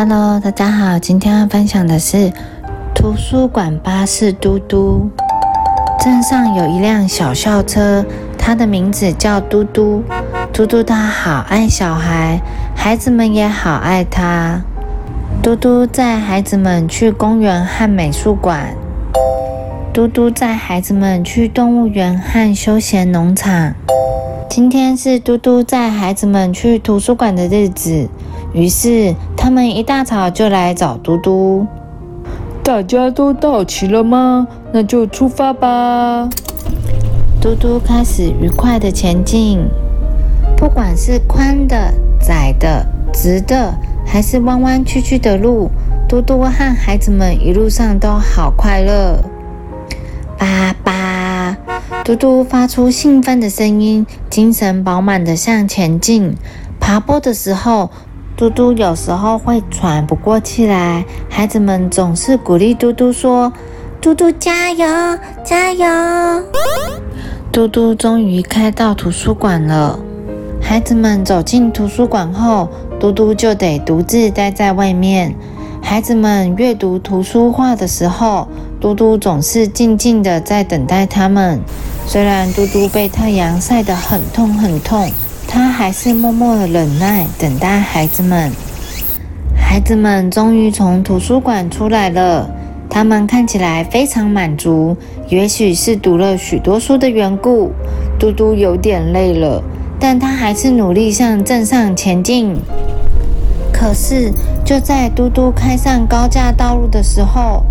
Hello，大家好，今天要分享的是图书馆巴士嘟嘟。镇上有一辆小校车，它的名字叫嘟嘟。嘟嘟它好爱小孩，孩子们也好爱它。嘟嘟载孩子们去公园和美术馆。嘟嘟载孩子们去动物园和休闲农场。今天是嘟嘟载孩子们去图书馆的日子，于是他们一大早就来找嘟嘟。大家都到齐了吗？那就出发吧。嘟嘟开始愉快的前进，不管是宽的、窄的、直的，还是弯弯曲曲的路，嘟嘟和孩子们一路上都好快乐。爸爸，嘟嘟发出兴奋的声音，精神饱满的向前进。爬坡的时候，嘟嘟有时候会喘不过气来，孩子们总是鼓励嘟嘟说：“嘟嘟加油，加油！”嘟嘟终于开到图书馆了。孩子们走进图书馆后，嘟嘟就得独自待在外面。孩子们阅读图书画的时候，嘟嘟总是静静的在等待他们。虽然嘟嘟被太阳晒得很痛很痛，他还是默默的忍耐，等待孩子们。孩子们终于从图书馆出来了，他们看起来非常满足，也许是读了许多书的缘故。嘟嘟有点累了，但他还是努力向镇上前进。可是，就在嘟嘟开上高架道路的时候，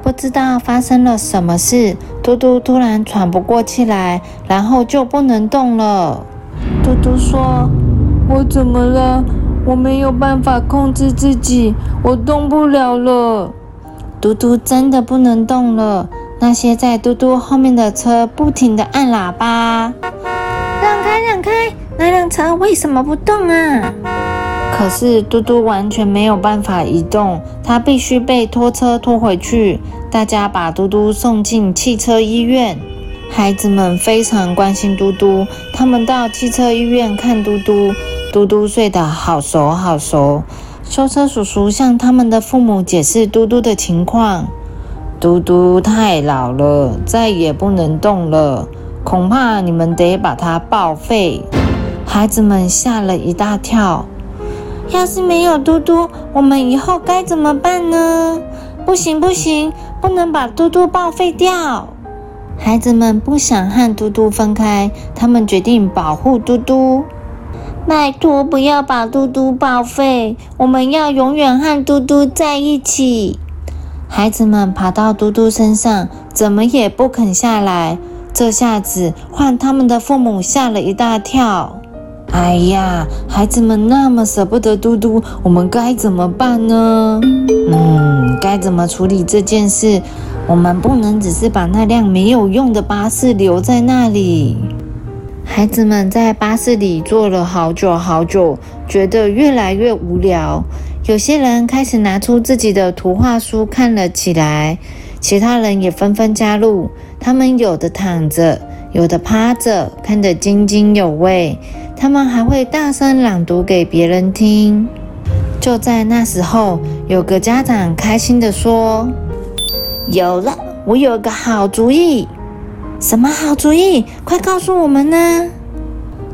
不知道发生了什么事，嘟嘟突然喘不过气来，然后就不能动了。嘟嘟说：“我怎么了？我没有办法控制自己，我动不了了。”嘟嘟真的不能动了。那些在嘟嘟后面的车不停地按喇叭：“让开，让开！那辆车为什么不动啊？”可是嘟嘟完全没有办法移动，他必须被拖车拖回去。大家把嘟嘟送进汽车医院。孩子们非常关心嘟嘟，他们到汽车医院看嘟嘟。嘟嘟睡得好熟好熟。修车叔叔向他们的父母解释嘟嘟的情况：嘟嘟太老了，再也不能动了，恐怕你们得把它报废。孩子们吓了一大跳。要是没有嘟嘟，我们以后该怎么办呢？不行不行，不能把嘟嘟报废掉。孩子们不想和嘟嘟分开，他们决定保护嘟嘟。拜托，不要把嘟嘟报废，我们要永远和嘟嘟在一起。孩子们爬到嘟嘟身上，怎么也不肯下来。这下子换他们的父母吓了一大跳。哎呀，孩子们那么舍不得嘟嘟，我们该怎么办呢？嗯，该怎么处理这件事？我们不能只是把那辆没有用的巴士留在那里。孩子们在巴士里坐了好久好久，觉得越来越无聊。有些人开始拿出自己的图画书看了起来，其他人也纷纷加入。他们有的躺着，有的趴着，看得津津有味。他们还会大声朗读给别人听。就在那时候，有个家长开心地说：“有了，我有个好主意！什么好主意？快告诉我们呢！”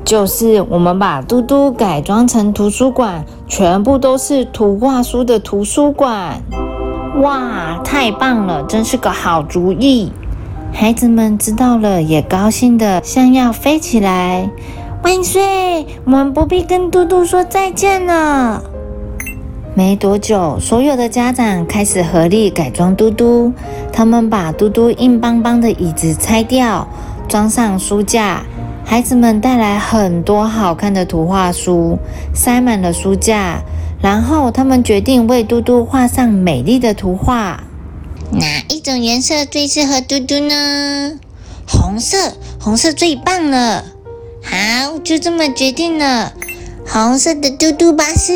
就是我们把嘟嘟改装成图书馆，全部都是图画书的图书馆。哇，太棒了，真是个好主意！孩子们知道了，也高兴的像要飞起来。万岁！我们不必跟嘟嘟说再见了。没多久，所有的家长开始合力改装嘟嘟。他们把嘟嘟硬邦邦的椅子拆掉，装上书架。孩子们带来很多好看的图画书，塞满了书架。然后他们决定为嘟嘟画上美丽的图画。哪一种颜色最适合嘟嘟呢？红色，红色最棒了。好，就这么决定了。红色的嘟嘟巴士，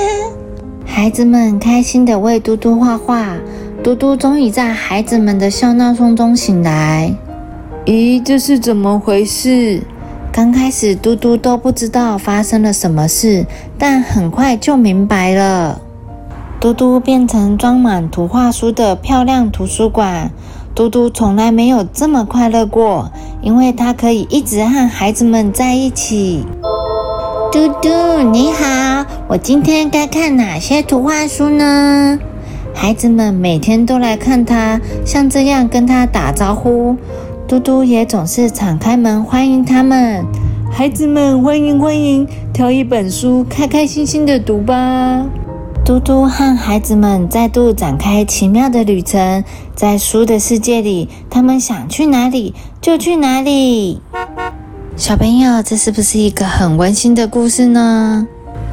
孩子们开心的为嘟嘟画画。嘟嘟终于在孩子们的笑闹声中醒来。咦，这是怎么回事？刚开始嘟嘟都不知道发生了什么事，但很快就明白了。嘟嘟变成装满图画书的漂亮图书馆。嘟嘟从来没有这么快乐过，因为他可以一直和孩子们在一起。嘟嘟你好，我今天该看哪些图画书呢？孩子们每天都来看他，像这样跟他打招呼。嘟嘟也总是敞开门欢迎他们。孩子们，欢迎欢迎，挑一本书，开开心心的读吧。嘟嘟和孩子们再度展开奇妙的旅程，在书的世界里，他们想去哪里就去哪里。小朋友，这是不是一个很温馨的故事呢？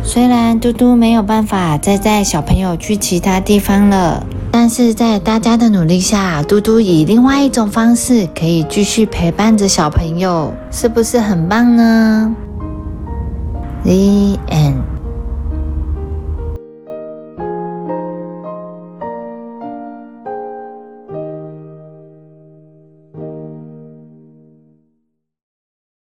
虽然嘟嘟没有办法再带小朋友去其他地方了，但是在大家的努力下，嘟嘟以另外一种方式可以继续陪伴着小朋友，是不是很棒呢？